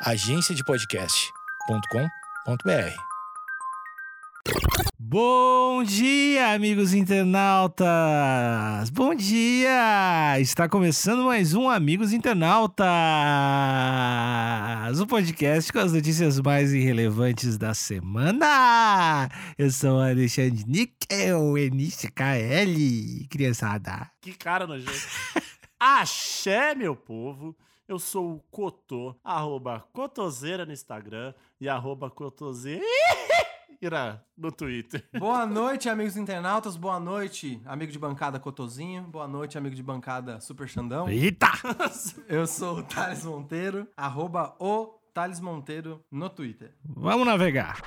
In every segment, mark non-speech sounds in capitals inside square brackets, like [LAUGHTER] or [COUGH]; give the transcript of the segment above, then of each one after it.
agenciadepodcast.com.br. Bom dia, amigos internautas! Bom dia! Está começando mais um Amigos Internautas, o podcast com as notícias mais irrelevantes da semana. Eu sou o Alexandre Níquel, NCKL, criançada. Que cara nojento. [LAUGHS] Axé, meu povo. Eu sou o Cotô, arroba Cotoseira no Instagram e arroba Cotoseira [LAUGHS] no Twitter. Boa noite, amigos internautas. Boa noite, amigo de bancada Cotozinho. Boa noite, amigo de bancada Super Xandão. Eita! [LAUGHS] Eu sou o Thales Monteiro, arroba o Thales Monteiro no Twitter. Vamos navegar.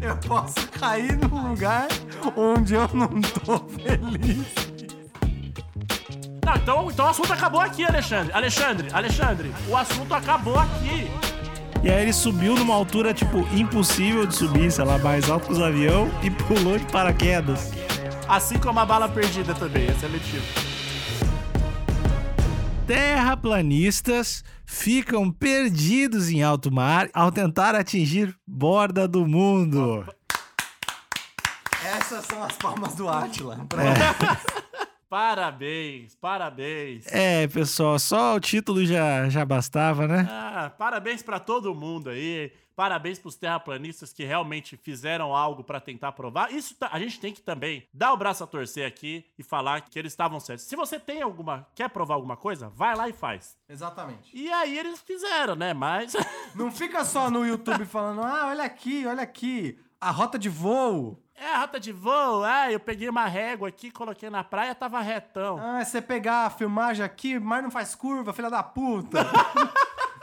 Eu posso cair num lugar onde eu não tô feliz. Não, então, então o assunto acabou aqui, Alexandre. Alexandre, Alexandre, o assunto acabou aqui. E aí ele subiu numa altura, tipo, impossível de subir, sei lá, mais alto que os aviões [LAUGHS] e pulou de paraquedas. Assim como a bala perdida também, é seletivo. Terraplanistas ficam perdidos em alto mar ao tentar atingir borda do mundo. Essas são as palmas do Átila. Pra [LAUGHS] Parabéns, parabéns. É, pessoal, só o título já, já bastava, né? Ah, parabéns pra todo mundo aí. Parabéns pros terraplanistas que realmente fizeram algo pra tentar provar. Isso tá- a gente tem que também dar o braço a torcer aqui e falar que eles estavam certos. Se você tem alguma, quer provar alguma coisa, vai lá e faz. Exatamente. E aí eles fizeram, né? Mas Não fica só no YouTube falando, ah, olha aqui, olha aqui, a rota de voo. É a rota de voo. Ah, eu peguei uma régua aqui, coloquei na praia, tava retão. Ah, é você pegar a filmagem aqui, mas não faz curva, filha da puta. [LAUGHS]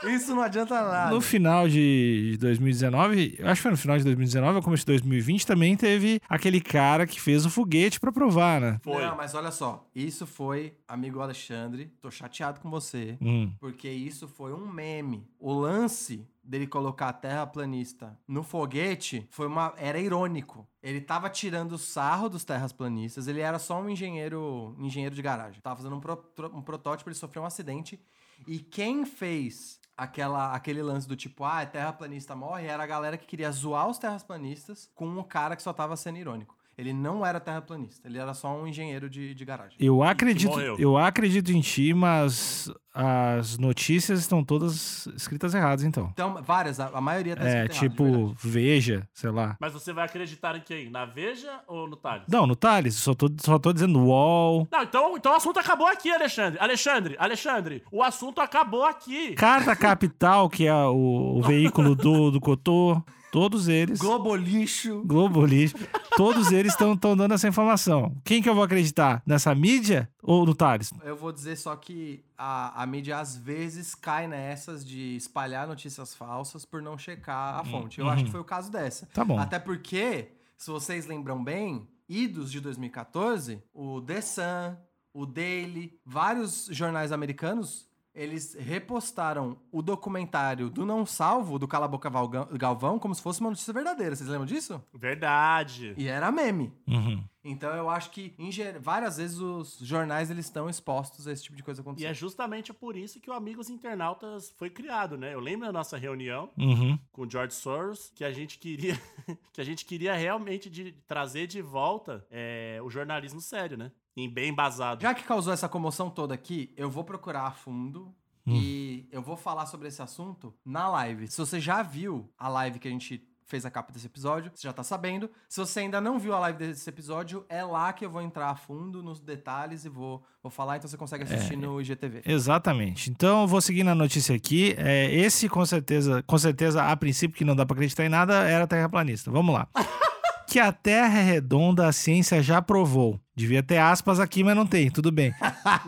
Isso não adianta nada. No final de 2019, eu acho que foi no final de 2019 ou começo de 2020, também teve aquele cara que fez o foguete pra provar, né? Foi. Não, mas olha só, isso foi, amigo Alexandre, tô chateado com você, Hum. porque isso foi um meme. O lance dele colocar a terraplanista no foguete foi uma era irônico. Ele tava tirando sarro dos terraplanistas, ele era só um engenheiro, engenheiro de garagem. Tava fazendo um, pro- um protótipo, ele sofreu um acidente e quem fez aquela, aquele lance do tipo, ah, terraplanista morre, era a galera que queria zoar os terraplanistas com o cara que só tava sendo irônico. Ele não era terraplanista, ele era só um engenheiro de, de garagem. Eu acredito, eu acredito em ti, mas as notícias estão todas escritas erradas, então. Então, várias, a, a maioria tá É, errado, tipo. Veja, sei lá. Mas você vai acreditar em quem? Na Veja ou no Thales? Não, no Thales, só tô, só tô dizendo UOL. Não, então, então o assunto acabou aqui, Alexandre. Alexandre, Alexandre, o assunto acabou aqui. Carta Capital, que é o, o [LAUGHS] veículo do, do Cotô, todos eles. Globo lixo. Globo Lixo, todos eles estão dando essa informação. Quem que eu vou acreditar? Nessa mídia ou no Thales? Eu vou dizer só que a, a mídia às vezes cai nessas de espalhar notícias falsas por não checar a fonte. Eu acho que foi o caso dessa. Tá bom. Até porque, se vocês lembram bem, idos de 2014, o The Sun, o Daily, vários jornais americanos, eles repostaram o documentário do Não Salvo, do Cala Boca Galvão, como se fosse uma notícia verdadeira. Vocês lembram disso? Verdade. E era meme. Uhum. Então eu acho que em várias vezes os jornais eles estão expostos a esse tipo de coisa E acontecer. é justamente por isso que o Amigos Internautas foi criado, né? Eu lembro da nossa reunião Uhum. com o George Soros que a gente queria [LAUGHS] que a gente queria realmente de trazer de volta é, o jornalismo sério, né? Em bem embasado. Já que causou essa comoção toda aqui, eu vou procurar a fundo e eu vou falar sobre esse assunto na live. Se você já viu a live que a gente fez a capa desse episódio, você já tá sabendo. Se você ainda não viu a live desse episódio, é lá que eu vou entrar a fundo nos detalhes e vou, vou falar, então você consegue assistir no IGTV. Exatamente. Então, eu vou seguir na notícia aqui. É, esse, com certeza, com certeza, a princípio, que não dá pra acreditar em nada, era terraplanista. Vamos lá. [LAUGHS] que a Terra é redonda, a ciência já provou. Devia ter aspas aqui, mas não tem, tudo bem.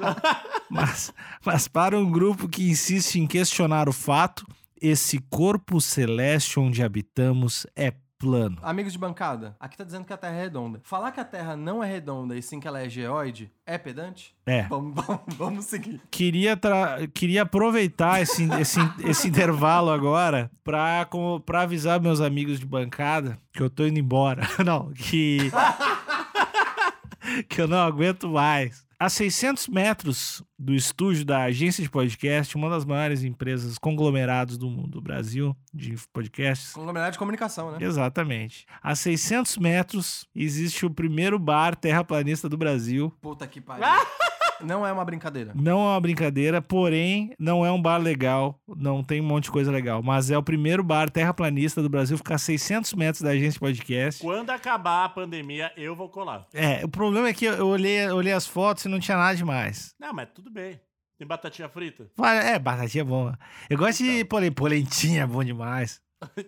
[LAUGHS] mas, mas para um grupo que insiste em questionar o fato, esse corpo celeste onde habitamos é plano. Amigos de bancada, aqui tá dizendo que a Terra é redonda. Falar que a Terra não é redonda e sim que ela é geoide é pedante? É. Vamos, [LAUGHS] vamos, vamos seguir. Queria, tra- queria aproveitar esse, esse, esse intervalo agora pra, como, pra avisar meus amigos de bancada que eu tô indo embora. [LAUGHS] Não, que. [LAUGHS] que eu não aguento mais. A 600 metros do estúdio da agência de podcast, uma das maiores empresas conglomerados do, do Brasil de podcasts. Conglomerado de comunicação, né? Exatamente. A 600 metros existe o primeiro bar terraplanista do Brasil. Puta que pariu. [LAUGHS] Não é uma brincadeira. Não é uma brincadeira, porém, não é um bar legal, não tem um monte de coisa legal, mas é o primeiro bar terraplanista do Brasil, ficar a 600 metros da agência de podcast. Quando acabar a pandemia, eu vou colar. É, o problema é que eu olhei, eu olhei as fotos e não tinha nada demais. Não, mas tudo bem. Tem batatinha frita? É, batatinha é bom. Eu gosto de pole- polentinha, é bom demais.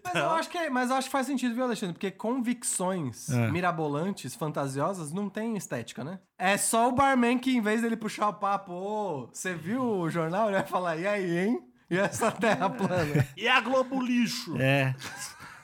Mas eu, acho que é- mas eu acho que faz sentido, viu, Alexandre? Porque convicções É. mirabolantes, fantasiosas, não tem estética, né? É só o barman que, em vez dele puxar o papo, ô, você viu o jornal? Ele vai falar, e aí, hein? E essa terra plana? [LAUGHS] E a Globo Lixo? É.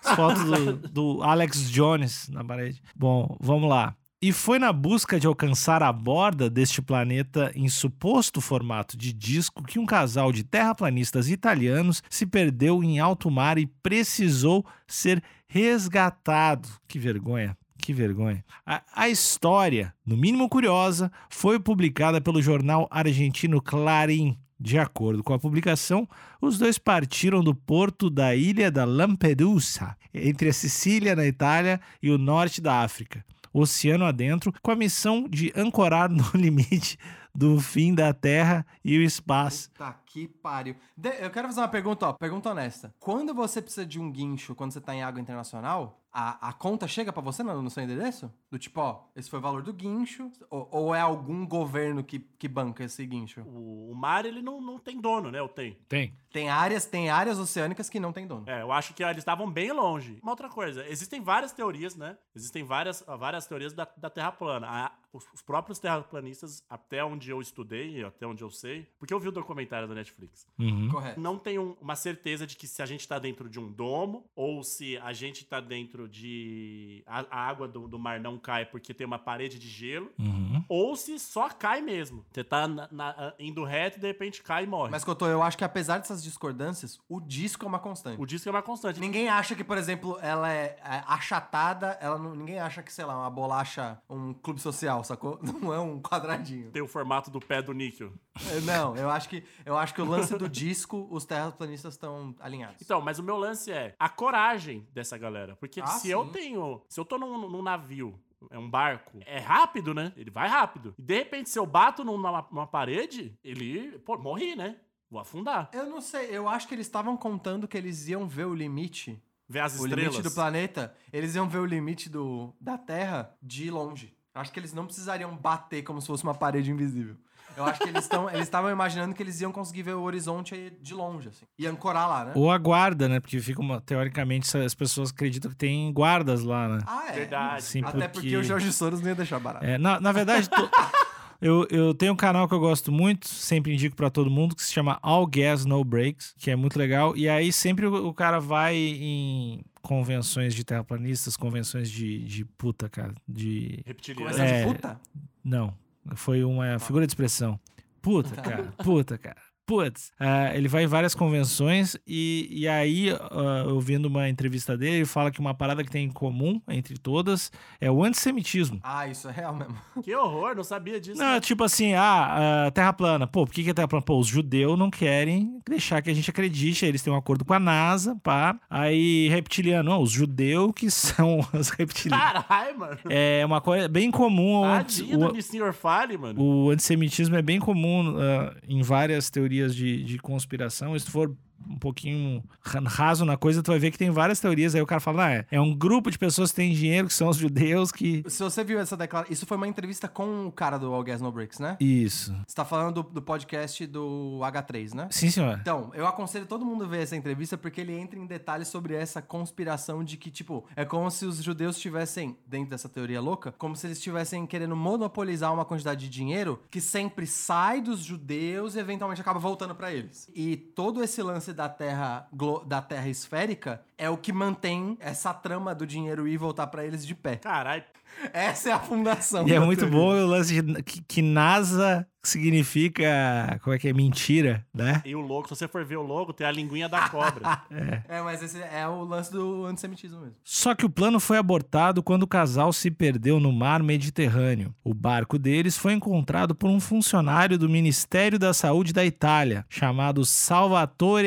As fotos do, do Alex Jones na parede. Bom, vamos lá. E foi na busca de alcançar a borda deste planeta em suposto formato de disco que um casal de terraplanistas italianos se perdeu em alto mar e precisou ser resgatado. Que vergonha. Que vergonha. A, a história, no mínimo curiosa, foi publicada pelo jornal argentino Clarim. De acordo com a publicação, os dois partiram do porto da ilha da Lampedusa, entre a Sicília, na Itália, e o norte da África, oceano adentro, com a missão de ancorar no [LAUGHS] limite do fim da Terra e o espaço. Puta que pariu. De- eu quero fazer uma pergunta, ó, pergunta honesta. Quando você precisa de um guincho, quando você tá em água internacional, a, a conta chega pra você no, no seu endereço? Do tipo, ó, esse foi o valor do guincho, ou, ou é algum governo que, que banca esse guincho? O, o mar, ele não, não tem dono, né? Ou tem? Tem. Tem áreas, tem áreas oceânicas que não tem dono. É, eu acho que eles estavam bem longe. Uma outra coisa, existem várias teorias, né? Existem várias, várias teorias da, da Terra plana. A- os, os próprios terraplanistas, até onde eu estudei, até onde eu sei, porque eu vi o documentário da Netflix, Uhum. Correto. não tem um- uma certeza de que se a gente tá dentro de um domo ou se a gente tá dentro de. A, a água do, do mar não cai porque tem uma parede de gelo. Uhum. Ou se só cai mesmo. Você tá na- na- indo reto e de repente cai e morre. Mas, Cotô, eu acho que apesar dessas discordâncias, o disco é uma constante. o disco é uma constante. Ninguém acha que, por exemplo, ela é, é achatada, ela não- ninguém acha que, sei lá, uma bolacha, um clube social, sacou? [LAUGHS] Não é um quadradinho. Tem o formato do pé do níquel. É, Não, eu acho que eu acho que o lance do disco, os terraplanistas estão alinhados. Então, mas o meu lance é a coragem dessa galera. Porque Ah, se eu sim. tenho. Se eu tô num, num navio, é um barco, é rápido, né? Ele vai rápido. E de repente, se eu bato numa, numa parede, ele. Pô, morri, né? Vou afundar. Eu não sei, eu acho que eles estavam contando que eles iam ver o limite, Ver as o estrelas. limite do planeta, eles iam ver o limite do, da Terra de longe. Eu acho que eles não precisariam bater como se fosse uma parede invisível. Eu acho que eles estão, [LAUGHS] eles estavam imaginando que eles iam conseguir ver o horizonte aí de longe, assim. E ancorar lá, né? Ou a guarda, né? Porque fica uma, teoricamente as pessoas acreditam que tem guardas lá, né? Ah, é. Verdade. Sim, Até porque o Jorge Soros não ia deixar barato. É, na, na verdade, to- [LAUGHS] eu, eu tenho um canal que eu gosto muito, sempre indico pra todo mundo, que se chama All Gas No Breaks, que é muito legal. E aí sempre o, o cara vai em convenções de terraplanistas, convenções de, de puta, cara, de... Reptiliano. É. de puta? Não, foi uma figura de expressão. Puta, cara, puta, cara. Putz, Ah, ele vai em várias convenções e, e aí, ah, eu vendo uma entrevista dele, ele fala que uma parada que tem em comum entre todas é o antissemitismo. Ah, isso é real mesmo. [LAUGHS] Que horror, não sabia disso. Não, né? tipo assim, ah, ah, terra plana. Pô, por que, que é terra plana? Pô, os judeus não querem deixar que a gente acredite. Eles têm um acordo com a NASA, pá. Aí, reptiliano, não, os judeus que são [LAUGHS] os reptilianos. Caralho, mano. É uma coisa bem comum. o Tadinho o- do Sr. Fale, mano. o antissemitismo é bem comum ah, em várias teorias de, de conspiração. Se for um pouquinho ra- raso na coisa, tu vai ver que tem várias teorias. Aí o cara fala, ah, é, é um grupo de pessoas que têm dinheiro, que são os judeus, que... [LAUGHS] Se você viu essa declaração, isso foi uma entrevista com o cara do All Gas No Breaks, né? Isso. Você tá falando do, do podcast do H3, né? Sim, senhor. Então, eu aconselho todo mundo a ver essa entrevista porque ele entra em detalhes sobre essa conspiração de que, tipo, é como se os judeus tivessem, dentro dessa teoria louca, como se eles estivessem querendo monopolizar uma quantidade de dinheiro que sempre sai dos judeus e eventualmente acaba voltando pra eles. E todo esse lance da terra, da terra esférica é o que mantém essa trama do dinheiro ir e voltar pra eles de pé. Caralho. Essa é a fundação. E é muito teoria. bom o lance de, que, que NASA significa. Como é que é? Mentira, né? E o logo, se você for ver o logo, tem a linguinha da cobra. [LAUGHS] É, mas esse é o lance do antissemitismo mesmo. Só que o plano foi abortado quando o casal se perdeu no mar Mediterrâneo. O barco deles foi encontrado por um funcionário do Ministério da Saúde da Itália, chamado Salvatore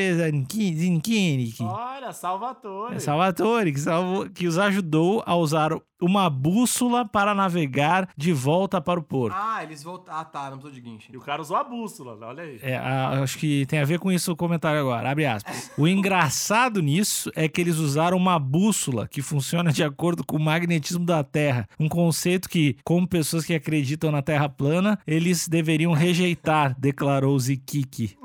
Zinchini. Olha, Salvatore. É Salvatore, que, salvou- que os ajudou a usar uma bússola para navegar de volta para o porto. Ah, eles voltaram. Ah, tá, não precisou de E o cara usou a bússola, olha aí. É, a- acho que tem a ver com isso o comentário agora. Abre aspas. O engraçado nisso é que eles usaram uma bússola que funciona de acordo com o magnetismo da Terra. Um conceito que, como pessoas que acreditam na Terra plana, eles deveriam rejeitar, declarou Zikiki.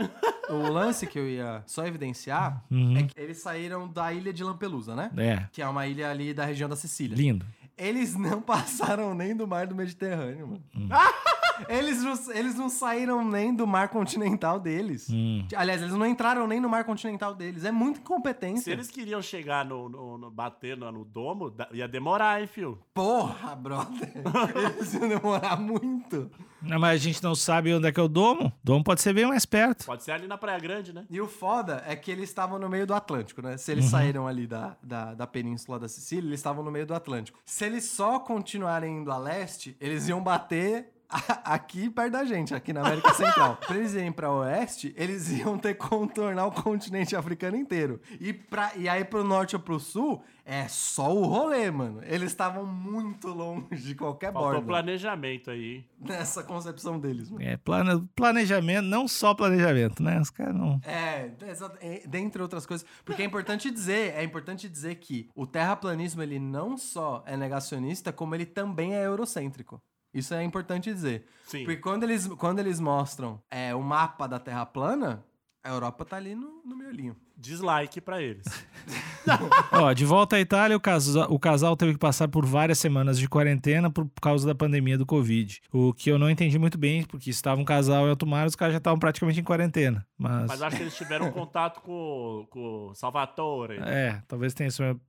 O lance que eu ia só evidenciar Uhum. é que eles saíram da ilha de Lampelusa, né? É, Que é uma ilha ali da região da Sicília. lindo. Eles não [LAUGHS] passaram nem do mar do Mediterrâneo, mano. [LAUGHS] eles, não, eles não saíram nem do mar continental deles. Hum. Aliás, eles não entraram nem no mar continental deles. É muita incompetência. Se eles queriam chegar no, no, no- bater no, no domo, ia demorar, hein, fio? Porra, brother. [LAUGHS] eles iam demorar muito. Não, mas a gente não sabe onde é que é o domo. O domo pode ser bem mais perto. Pode ser ali na Praia Grande, né? E o foda é que eles estavam no meio do Atlântico, né? Se Uhum. eles saíram ali da, da, da península da Sicília, eles estavam no meio do Atlântico. Se eles só continuarem indo a leste, eles iam bater [LAUGHS] aqui perto da gente, aqui na América Central. [LAUGHS] pra eles irem pra oeste, eles iam ter que contornar o continente africano inteiro. E, pra, e aí pro norte ou pro sul, é só o rolê, mano. Eles estavam muito longe de qualquer Faltou borda. planejamento aí. Nessa concepção deles, mano. É, plane- planejamento, não só planejamento, né? Os caras não. É, é, dentre outras coisas. Porque é importante dizer, é importante dizer que o terraplanismo, ele não só é negacionista, como ele também é eurocêntrico. Isso é importante dizer. Sim. Porque quando eles, quando eles mostram é, o mapa da Terra plana, a Europa tá ali no, no miolinho. Dislike pra eles. [LAUGHS] Ó, de volta à Itália, o casal, o casal teve que passar por várias semanas de quarentena por causa da pandemia do Covid. O que eu não entendi muito bem, porque estava um casal em alto mar, os caras já estavam praticamente em quarentena. Mas, Mas acho que eles tiveram [LAUGHS] contato com, com o Salvatore. é, talvez tenha isso. mesmo.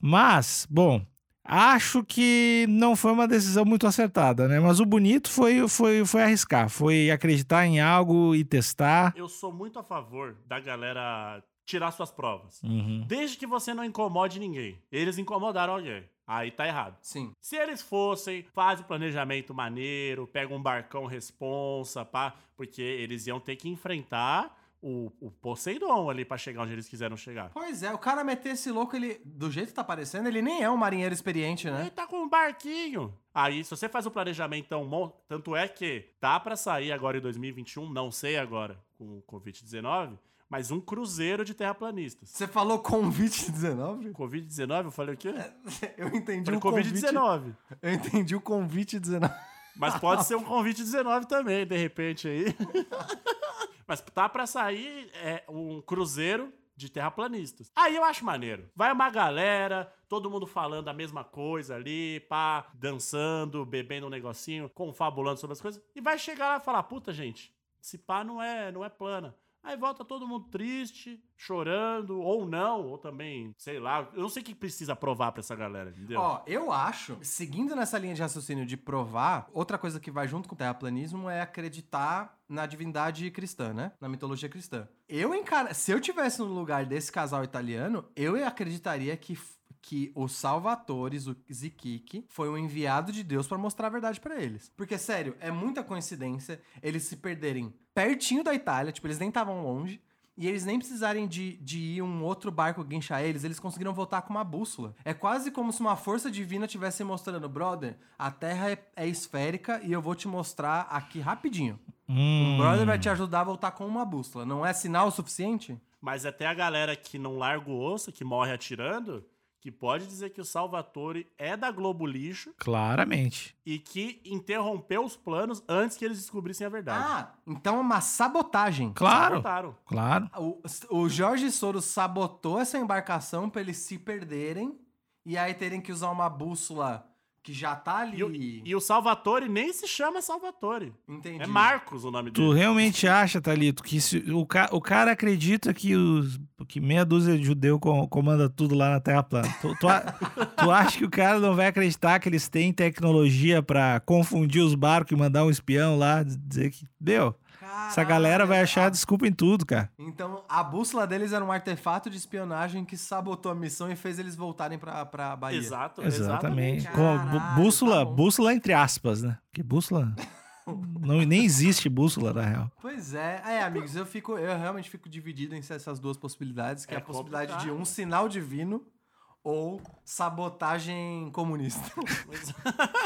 Mas, bom, acho que não foi uma decisão muito acertada, né? Mas o bonito foi, foi, foi arriscar, foi acreditar em algo e testar. Eu sou muito a favor da galera tirar suas provas. Uhum. Desde que você não incomode ninguém. Eles incomodaram alguém. Aí tá errado. Sim. Se eles fossem, faz o planejamento maneiro, pega um barcão responsa, pá, porque eles iam ter que enfrentar o, o Poseidon ali pra chegar onde eles quiseram chegar. Pois é, o cara meter esse louco, ele, do jeito que tá parecendo, ele nem é um marinheiro experiente, Ele né? tá com um barquinho. Aí, se você faz o planejamento tão bom, tanto é que tá pra sair agora em 2021, não sei agora, com o Covid-19, mas um cruzeiro de terraplanistas. Você falou convite 19? Covid-19, eu falei o quê? [LAUGHS] Eu entendi Falei o convite. Covid-19. Eu entendi o convite 19. Mas pode ser um [LAUGHS] convite 19 também, de repente aí. [LAUGHS] Mas tá pra sair é, um cruzeiro de terraplanistas. Aí eu acho maneiro. Vai uma galera, todo mundo falando a mesma coisa ali, pá, dançando, bebendo um negocinho, confabulando sobre as coisas, e vai chegar lá e falar: puta, gente, esse pá não é, não é plana. Aí volta todo mundo triste, chorando, ou não, ou também, sei lá. Eu não sei o que precisa provar pra essa galera, entendeu? Ó, eu acho, seguindo nessa linha de raciocínio de provar, outra coisa que vai junto com o terraplanismo é acreditar na divindade cristã, né? Na mitologia cristã. Eu encara... Se eu tivesse no lugar desse casal italiano, eu acreditaria que que o Salvatore Zikiki foi um enviado de Deus pra mostrar a verdade pra eles. Porque, sério, é muita coincidência eles se perderem pertinho da Itália, tipo, eles nem estavam longe, e eles nem precisarem de, de ir um outro barco guinchar eles, eles conseguiram voltar com uma bússola. É quase como se uma força divina estivesse mostrando, brother, a Terra é, é esférica e eu vou te mostrar aqui rapidinho. Hum. Um brother vai te ajudar a voltar com uma bússola. Não é sinal suficiente? Mas até a galera que não larga o osso, que morre atirando, que pode dizer que o Salvatore é da Globo Lixo Claramente. e que interrompeu os planos antes que eles descobrissem a verdade. Ah, então é uma sabotagem. Claro, Sabotaram. claro. O, o Jorge Soros sabotou essa embarcação pra eles se perderem e aí terem que usar uma bússola que já tá ali. E, o- e o Salvatore nem se chama Salvatore. Entendi. É Marcos o nome Tu dele. realmente acha, Thalito, que se, o, ca- o cara acredita que, os, que meia dúzia de judeu co- comanda tudo lá na Terra plana? Tu, tu, a- Tu acha que o cara não vai acreditar que eles têm tecnologia pra confundir os barcos e mandar um espião lá, dizer que. Deu. Essa galera vai achar desculpa em tudo, cara. Então, a bússola deles era um artefato de espionagem que sabotou a missão e fez eles voltarem pra, pra Bahia. Exato, Exatamente. exatamente. Bússola, tá bússola entre aspas, né? Porque bússola. [LAUGHS] não, nem existe bússola, na real. Pois é. É, amigos, eu fico, eu realmente fico dividido entre essas duas possibilidades, que é, É a possibilidade de um sinal divino ou sabotagem comunista. [LAUGHS]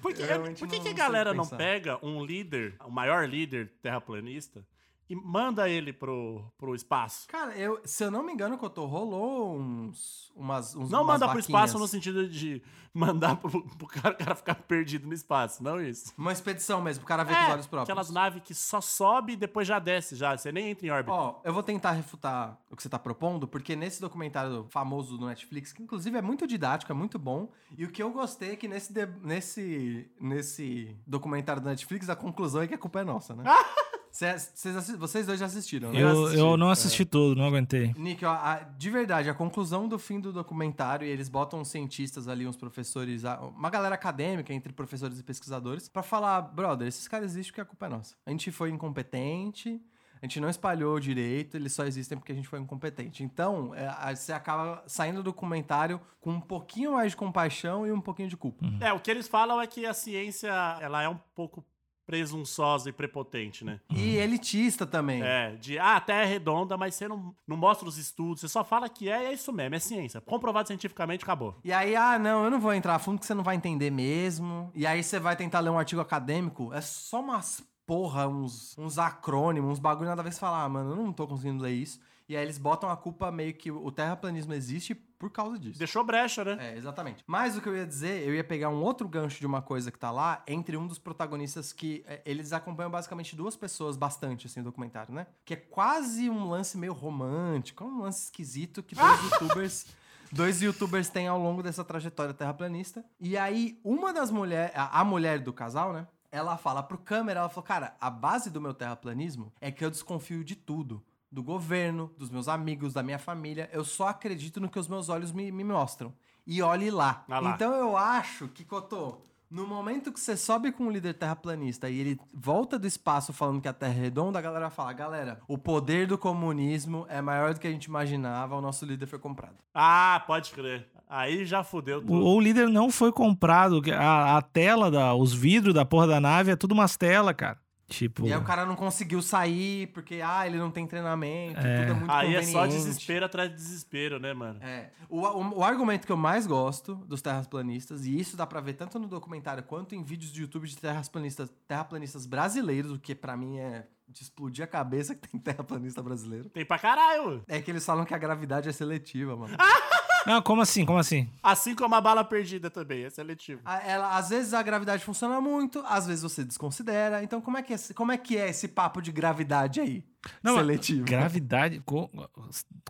Por que, Eu realmente por que não- que a galera não pega um líder, o maior líder terraplanista, e manda ele pro, pro espaço? Cara, eu, se eu não me engano, Cotô, rolou uns, umas, uns Não umas manda pro espaço no vaquinhas. sentido de mandar pro, pro cara, cara ficar perdido no espaço, não isso. Uma expedição mesmo, pro cara ver com os olhos próprios. É, aquelas naves que só sobe e depois já desce, já. Você nem entra em órbita. Ó, eu vou tentar refutar o que você tá propondo, porque nesse documentário famoso do Netflix, que inclusive é muito didático, é muito bom, e o que eu gostei é que nesse, de- nesse, nesse documentário do Netflix, a conclusão é que a culpa é nossa, né? [LAUGHS] Cês vocês dois já assistiram, né? Eu, assisti. eu não assisti todo, não aguentei. Nick, ó, a- de verdade, a conclusão do fim do documentário, e eles botam uns cientistas ali, uns professores, uma galera acadêmica entre professores e pesquisadores, pra falar, brother, esses caras existem porque a culpa é nossa. A gente foi incompetente, a gente não espalhou direito, eles só existem porque a gente foi incompetente. Então, é, você acaba saindo do documentário com um pouquinho mais de compaixão e um pouquinho de culpa. É, o que eles falam é que a ciência, ela é um pouco presunçosa e prepotente, né? E elitista também. É, de, ah, a Terra é redonda, mas você não, não mostra os estudos, você só fala que é, e é isso mesmo, é ciência. Comprovado cientificamente, acabou. E aí, ah, não, eu não vou entrar a fundo que você não vai entender mesmo. E aí você vai tentar ler um artigo acadêmico, é só umas porra, uns, uns acrônimos, uns bagulho nada a ver você falar, ah, mano, eu não tô conseguindo ler isso. E aí eles botam a culpa meio que o terraplanismo existe por causa disso. Deixou brecha, né? É, exatamente. Mas o que eu ia dizer, eu ia pegar um outro gancho de uma coisa que tá lá, entre um dos protagonistas que é, eles acompanham basicamente duas pessoas bastante, assim, no documentário, né? Que é quase um lance meio romântico, é um lance esquisito que dois [LAUGHS] youtubers... Dois youtubers têm ao longo dessa trajetória terraplanista. E aí, uma das mulheres, a, a mulher do casal, né? Ela fala pro câmera, ela falou, cara, a base do meu terraplanismo é que eu desconfio de tudo do governo, dos meus amigos, da minha família. Eu só acredito no que os meus olhos me, me mostram. E olhe lá. Ah lá. Então eu acho que, Cotô, no momento que você sobe com um líder terraplanista e ele volta do espaço falando que a Terra é redonda, a galera vai falar: galera, o poder do comunismo é maior do que a gente imaginava, o nosso líder foi comprado. Ah, pode crer. Aí já fudeu O, tudo. o líder não foi comprado. A, a tela, da, os vidros da porra da nave é tudo umas telas, cara. Tipo. E aí o cara não conseguiu sair porque, ah, ele não tem treinamento, É. tudo é muito Aí é só desespero atrás de desespero, né, mano? É. O, o, o argumento que eu mais gosto dos terraplanistas, e isso dá pra ver tanto no documentário quanto em vídeos de YouTube de terraplanistas, terraplanistas brasileiros, o que pra mim é de explodir a cabeça que tem [LAUGHS] terraplanista brasileiro, Tem pra caralho. é que eles falam que a gravidade é seletiva, mano. [LAUGHS] Não, como assim? Como assim? Assim como a bala perdida também, é seletivo. A- Ela, às vezes a gravidade funciona muito, às vezes você desconsidera. Então, como é que é, esse- como é, que é esse papo de gravidade aí? Não, seletivo. Gravidade. co-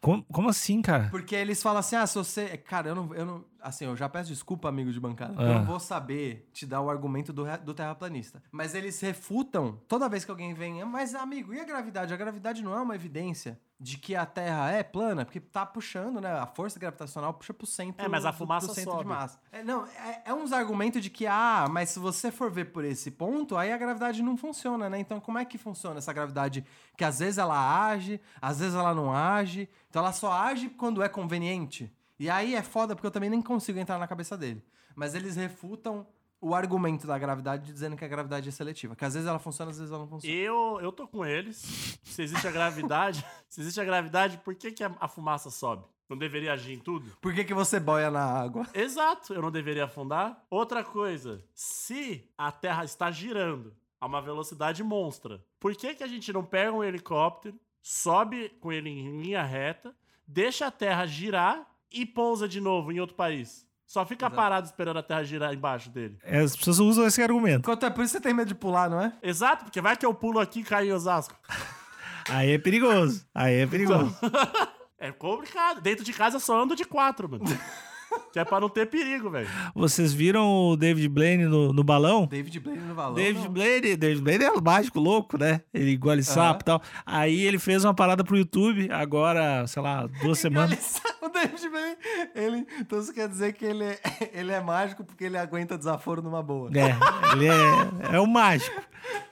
Como, como assim, cara? Porque eles falam assim: ah, se você. Cara, eu não. Eu não assim, eu já peço desculpa, amigo de bancada. porque Eu Ah. não vou saber te dar o argumento do, do terraplanista. Mas eles refutam toda vez que alguém vem. Mas, amigo, e a gravidade? A gravidade não é uma evidência de que a Terra é plana, porque tá puxando, né? A força gravitacional puxa pro centro. É, mas a fumaça do centro sobe. de massa. É, não, é, é uns argumentos de que, ah, mas se você for ver por esse ponto, aí a gravidade não funciona, né? Então, como é que funciona essa gravidade? Que às vezes ela age, às vezes ela não age. Então, ela só age quando é conveniente. E aí é foda porque eu também nem consigo entrar na cabeça dele. Mas eles refutam o argumento da gravidade dizendo que a gravidade é seletiva. Que às vezes ela funciona, às vezes ela não funciona. Eu, eu tô com eles. Se existe a gravidade, [LAUGHS] se existe a gravidade, por que, que a, a fumaça sobe? Não deveria agir em tudo? Por que, que você boia na água? [LAUGHS] Exato, eu não deveria afundar. Outra coisa, se a Terra está girando a uma velocidade monstra, por que, que a gente não pega um helicóptero, sobe com ele em linha reta, deixa a Terra girar e pousa de novo em outro país? Só fica Exato. parado esperando a Terra girar embaixo dele. É, As pessoas usam esse argumento. Enquanto é por isso que você tem medo de pular, não é? Exato, porque vai que eu pulo aqui e caio em Osasco. [LAUGHS] Aí é perigoso. Aí é perigoso. [LAUGHS] É complicado. Dentro de casa eu só ando de quatro, mano. [LAUGHS] [LAUGHS] que é pra não ter perigo, velho. Vocês viram o David Blaine no, no balão? David Blaine no valor. David não. Blaine, David Blaine é um mágico louco, né? Ele engole sapo e tal. Aí ele fez uma parada pro YouTube, agora, sei lá, duas semanas. O David Blaine, ele. Então você quer dizer que ele é, [LAUGHS] ele é mágico porque ele aguenta desaforo numa boa. É, ele é, é o mágico.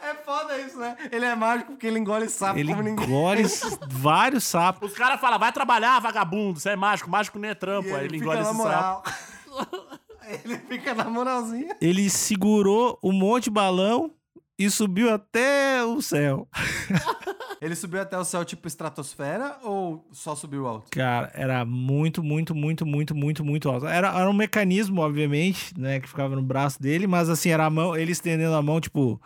É foda isso, né? Ele é mágico porque ele engole sapo Ele como ninguém. engole [LAUGHS] vários sapos. Os caras falam, vai trabalhar, vagabundo, você é mágico, mágico nem é E trampo. Aí ele fica engole sapo. Moral. [LAUGHS] ele fica na moralzinha. Ele segurou um monte de balão e subiu até o céu. [LAUGHS] Ele subiu até o céu tipo estratosfera ou só subiu alto? Cara, era muito, muito, muito, muito, muito, muito alto. Era, era um mecanismo, obviamente, né, que ficava no braço dele, mas assim, era a mão, ele estendendo a mão, tipo,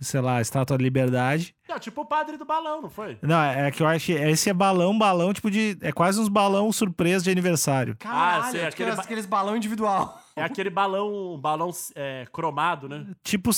sei lá, estátua da liberdade. Não, tipo o padre do balão, não foi? Não, é que eu acho que esse é balão, balão, tipo de. É quase uns balão surpresa de aniversário. Caralho, sei, aqueles, aquele aqueles balão individual. É aquele balão, balão é, cromado, né? Tipo,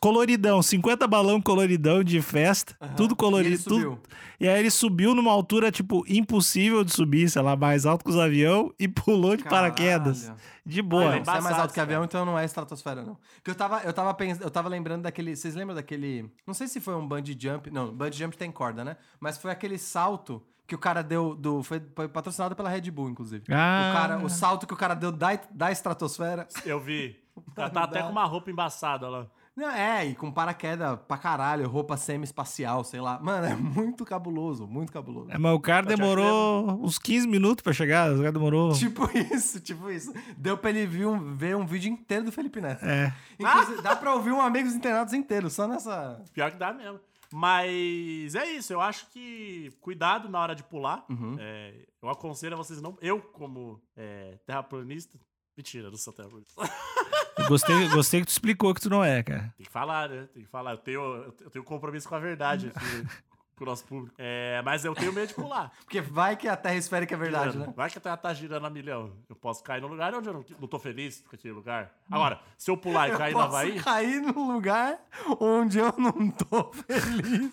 coloridão, 50 balão coloridão de festa, tudo E ele colorido. tudo- subiu. E aí ele subiu numa altura, tipo, impossível de subir, sei lá, mais alto que os aviões [LAUGHS] e pulou de paraquedas. Caralho. De Ah, boa. é Não, você é mais alto que avião, então não é estratosfera, não. Porque eu tava, eu tava pensando, eu tava lembrando daquele. Vocês lembram daquele. Não sei se foi um bungee jump. Não, bungee jump tem corda, né? Mas foi aquele salto que o cara deu do. Foi, foi patrocinado pela Red Bull, inclusive. Ah. O, cara, o salto que o cara deu da, da estratosfera. Eu vi. [LAUGHS] Ela tá até com uma roupa embaçada lá. Não, é, e com paraquedas pra caralho, roupa semi-espacial, sei lá. Mano, é muito cabuloso, muito cabuloso. É, mas o cara Tá demorou uns 15 minutos pra chegar. O cara demorou. Tipo [LAUGHS] isso, tipo isso. Deu pra ele ver um, ver um vídeo inteiro do Felipe Neto. É. Inclusive, dá pra ouvir um Amigos Internados inteiro, só nessa. Pior que dá mesmo. Mas é isso, eu acho que cuidado na hora de pular. Uhum. É, eu aconselho a vocês não. Eu, como é, terraplanista. Mentira, não sou terraplanista. Gostei, gostei que tu explicou que tu não é, cara. Tem que falar, né? Tem que falar. Eu tenho, eu tenho compromisso com a verdade [LAUGHS] aqui, né? Com o nosso público. É, mas eu tenho medo de pular. [LAUGHS] Porque vai que a Terra esférica é verdade, Girando. né? Vai que a terra tá girando a milhão. Eu posso cair num lugar onde eu não, não tô feliz com aquele lugar. Agora, se eu pular e [LAUGHS] cair eu no posso Havaí. cair num lugar onde eu não tô [LAUGHS] feliz.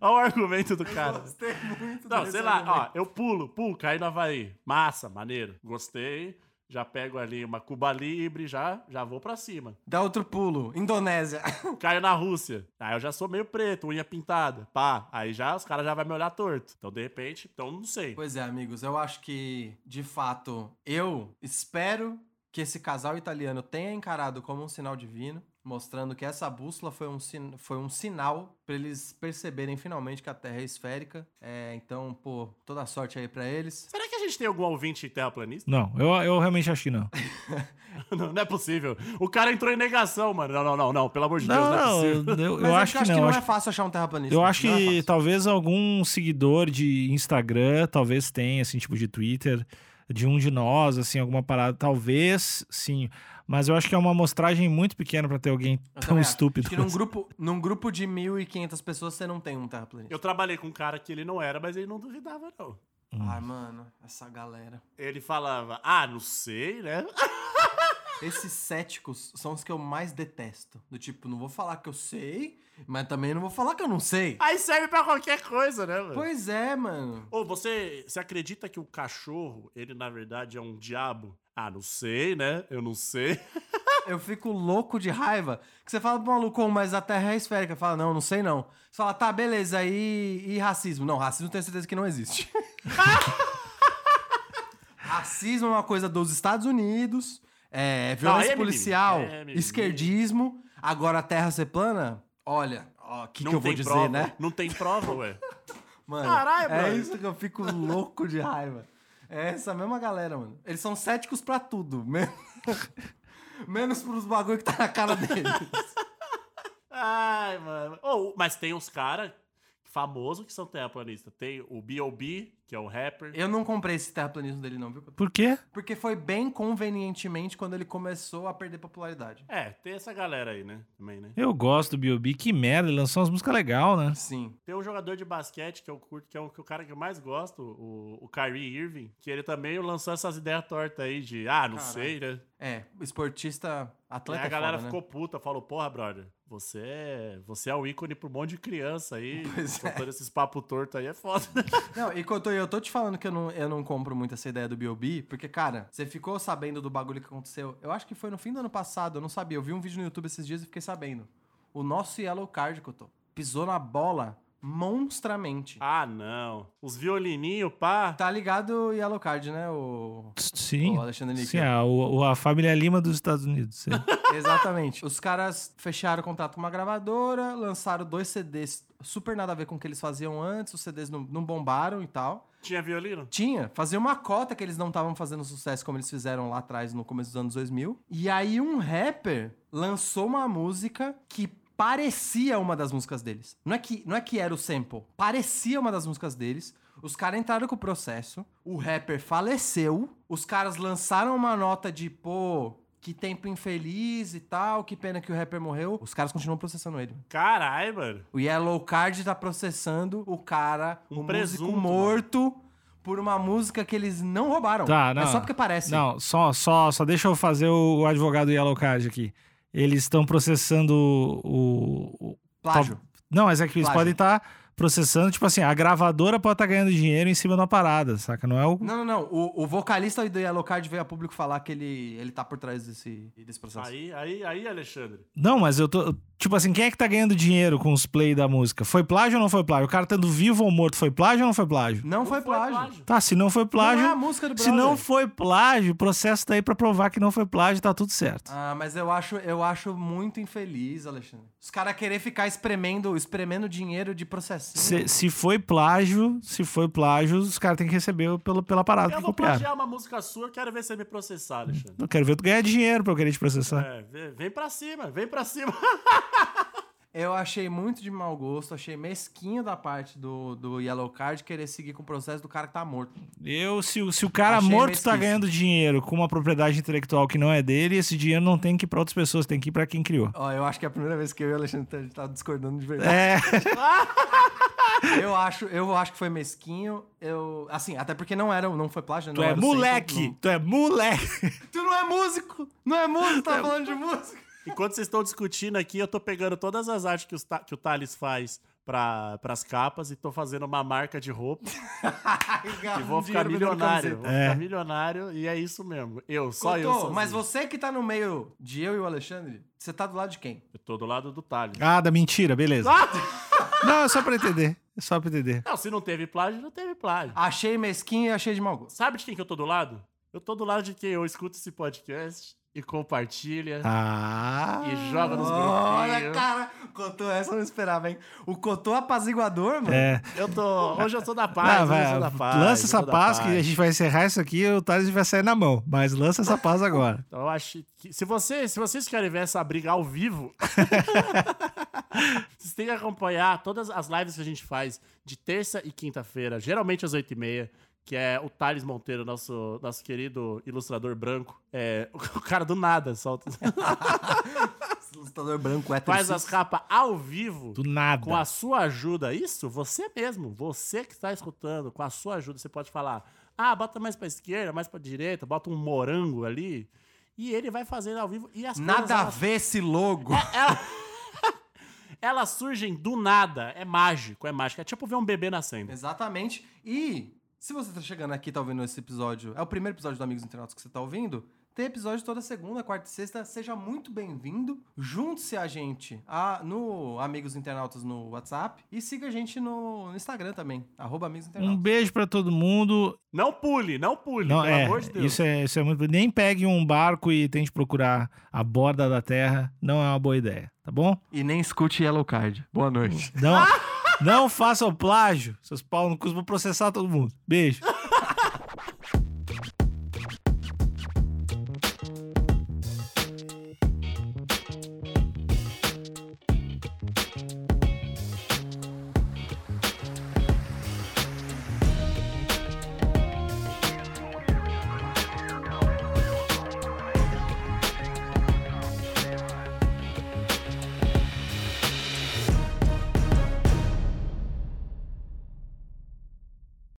Olha o argumento do cara. Gostei muito Não, sei lá, argumento. ó, eu pulo, pulo, caí no Havaí. Massa, maneiro. Gostei. Já pego ali uma Cuba Libre, já, já vou pra cima. Dá outro pulo. Indonésia. [LAUGHS] Caio na Rússia. Aí eu já sou meio preto, unha pintada. Pá, aí já os caras já vão me olhar torto. Então, de repente, então não sei. Pois é, amigos, eu acho que, de fato, eu espero que esse casal italiano tenha encarado como um sinal divino, mostrando que essa bússola foi um, sin- foi um sinal para eles perceberem finalmente que a Terra é esférica. É, então, pô, toda sorte aí pra eles. Será gente tem algum ouvinte terraplanista? Não, eu, eu realmente acho que não. [LAUGHS] não, não é possível. O cara entrou em negação, mano. Não, não, não, não. Pelo amor de Deus, Não, não, é não, possível. eu, eu Mas é acho que eu acho não. que não acho é fácil achar um terraplanista. Eu acho Não é que fácil. talvez algum seguidor de Instagram, talvez tenha, assim, tipo de Twitter, de um de nós, assim, alguma parada. Talvez, sim. Mas eu acho que é uma amostragem muito pequena pra ter alguém Eu tão acho. estúpido. Acho que num grupo, num grupo de 1.500 pessoas você não tem um terraplanista. Eu trabalhei com um cara que ele não era, mas ele não duvidava, não. Ai, mano, essa galera. Ele falava, ah, não sei, né? [LAUGHS] Esses céticos são os que eu mais detesto. Do tipo, não vou falar que eu sei, mas também não vou falar que eu não sei. Aí serve pra qualquer coisa, né, mano? Pois é, mano. Ô, você, você acredita que o cachorro, ele na verdade é um diabo? Ah, não sei, né? Eu não sei. [LAUGHS] Eu fico louco de raiva. Que você fala pro maluco, "Ô, mas a Terra é esférica. Fala, não, não sei não. Você fala, tá, beleza, e, e racismo? Não, racismo eu tenho certeza que não existe. [LAUGHS] [LAUGHS] racismo é uma coisa dos Estados Unidos, é violência é policial, É mimimi. esquerdismo. Agora a Terra ser plana, olha, o que, que eu vou dizer, prova, né? Não tem prova, ué. Mano, Caralho, é mano. isso que eu fico louco de raiva. É essa mesma galera, mano. Eles são céticos pra tudo. men- [LAUGHS] Menos pros bagulho que tá na cara deles. Ai, mano. Ô, mas tem uns caras famosos que são terraplanistas. Tem o B.O.B., que é o rapper. Eu não comprei esse terraplanismo dele, não, viu? Por quê? Porque foi bem convenientemente quando ele começou a perder popularidade. É, tem essa galera aí, né? Também, né? Eu gosto do B.O.B. Que merda, ele lançou umas músicas legais, né? Sim. Tem um jogador de basquete que eu curto, que é o, que é o cara que eu mais gosto, o, o Kyrie Irving, que ele também lançou essas ideias tortas aí de, ah, não Caralho. sei, né? É, esportista, Aí atleta a é galera foda, né? ficou puta, falou, porra, brother, você é, você é o ícone pro monte de criança aí, [LAUGHS] Pois é. soltando esses papos tortos aí é foda. Não, e Couto, eu tô te falando que eu não, eu não compro muito essa ideia do B.O.B., porque, cara, você ficou sabendo do bagulho que aconteceu. Eu acho que foi no fim do ano passado, eu não sabia. Eu vi um vídeo no YouTube esses dias e fiquei sabendo. O nosso Yellow Card, Couto, pisou na bola monstramente. Ah, não. Os violininhos, pá. Tá ligado o Yellow Card, né? O, Sim. o Alexandre. Sim, a, o- a família Lima dos Estados Unidos. sim. [LAUGHS] Exatamente. Os caras fecharam o contrato com uma gravadora, lançaram dois CDs super nada a ver com o que eles faziam antes, os CDs não, não bombaram e tal. Tinha violino? Tinha, fazia uma cota que eles não estavam fazendo sucesso como eles fizeram lá atrás no começo dos anos 2000. E aí um rapper lançou uma música que parecia uma das músicas deles. Não é que, não é que era o sample, parecia uma das músicas deles. Os caras entraram com o processo, o rapper faleceu, os caras lançaram uma nota de, pô, que tempo infeliz e tal, que pena que o rapper morreu. Os caras continuam processando ele. Caralho, mano. O Yellow Card tá processando o cara, Um o presunto, músico morto, por uma música que eles não roubaram. Tá, não. É só porque parece. Não, só, só, só deixa eu fazer o, o advogado Yellow Card aqui. Eles estão processando o, o- Plágio. Não, mas é que eles Plágio. podem estar processando, tipo assim, a gravadora pode estar ganhando dinheiro em cima de uma parada, saca? Não é o. Não, não, não. O, o vocalista do Yellow Card veio a público falar que ele, ele tá por trás desse, desse processo. Aí, aí, aí, Alexandre. Não, mas eu tô. Tipo assim, quem é que tá ganhando dinheiro com os play da música? Foi plágio ou não foi plágio? O cara estando vivo ou morto foi plágio ou não foi plágio? Não, foi plágio. Tá, se não foi plágio. Não é a música do se não foi plágio, o processo tá aí pra provar que não foi plágio, tá tudo certo. Ah, mas eu acho, eu acho muito infeliz, Alexandre. Os caras querer ficar espremendo, espremendo dinheiro de processinho. Se, se foi plágio, se foi plágio, os caras têm que receber pelo, pela parada Eu que vou copiaram. plagiar uma música sua, eu quero ver você me processar, Alexandre. Eu quero ver tu ganhar dinheiro pra eu querer te processar. É, vem- vem pra cima, vem pra cima. [LAUGHS] Eu achei muito de mau gosto, achei mesquinho da parte do, do Yellow Card querer seguir com o processo do cara que tá morto. Eu, se, o- se o cara Achei morto mesquíssimo. tá ganhando dinheiro com uma propriedade intelectual que não é dele, esse dinheiro não tem que ir pra outras pessoas, tem que ir pra quem criou. Ó, eu acho que é a primeira vez que eu e o Alexandre gente tá discordando de verdade. É, [LAUGHS] Eu acho, eu acho que foi mesquinho. Eu, assim, até porque não era, não foi plágio, tu não é era o sample, moleque, não. tu é moleque. Tu não é músico! Não é músico, [LAUGHS] É tá falando de música. Enquanto vocês estão discutindo aqui, eu tô pegando todas as artes que, os Ta- que o Thales faz pra, pras capas e tô fazendo uma marca de roupa [LAUGHS] e vou ficar milionário. Vou É. ficar milionário e é isso mesmo. Eu, só eu. Sozinho. mas você que tá no meio de eu e o Alexandre, você tá do lado de quem? Eu tô do lado do Thales. Ah, da mentira, beleza. Ah! [LAUGHS] Não, é só pra entender. É só pra entender. Não, se não teve plágio, não teve plágio. Achei mesquinho e achei de mau gosto. Sabe de quem que eu tô do lado? Eu tô do lado de quem eu escuto esse podcast e compartilha Ah. e joga nos Olha, grupinhos. cara, Cotô, essa eu não esperava, hein? O Cotô apaziguador, mano. É. Eu tô. Hoje eu sou da paz. Hoje eu sou da vai, paz. lança essa da paz, que a gente vai encerrar isso aqui e o Thales vai sair na mão. Mas lança essa paz agora. Então [LAUGHS] eu acho que. Se, você, se vocês querem ver essa briga ao vivo, [LAUGHS] vocês têm que acompanhar todas as lives que a gente faz de terça e quinta-feira, geralmente às 8h30. Que é o Thales Monteiro, nosso, nosso querido ilustrador branco. É, [LAUGHS] o cara do nada solta. [LAUGHS] Ilustrador branco, hétero. Faz as capas ao vivo. Do nada. Com a sua ajuda, isso, você mesmo, você que está escutando, com a sua ajuda, você pode falar: ah, bota mais pra esquerda, mais pra direita, bota um morango ali. E ele vai fazendo ao vivo. E as coisas, Nada a elas, ver esse logo. ela- [LAUGHS] elas surgem do nada. É mágico, é mágico. É tipo ver um bebê nascendo. Exatamente. E se você tá chegando aqui e tá ouvindo esse episódio, é o primeiro episódio do Amigos Internautas que você tá ouvindo, tem episódio toda segunda, quarta e sexta. Seja muito bem-vindo. Junte-se a gente a- no Amigos Internautas no WhatsApp e siga a gente no, no Instagram também, arroba Amigos Um Internautas. beijo pra todo mundo. Não pule, não pule, Não, pelo é, amor de Deus. isso é, isso é muito. Nem pegue um barco e tente procurar a borda da terra. Não é uma boa ideia, tá bom? E nem escute Yellow Card. Boa noite. Não, [LAUGHS] não façam plágio. Seus pau no cu, vou processar todo mundo. Beijo.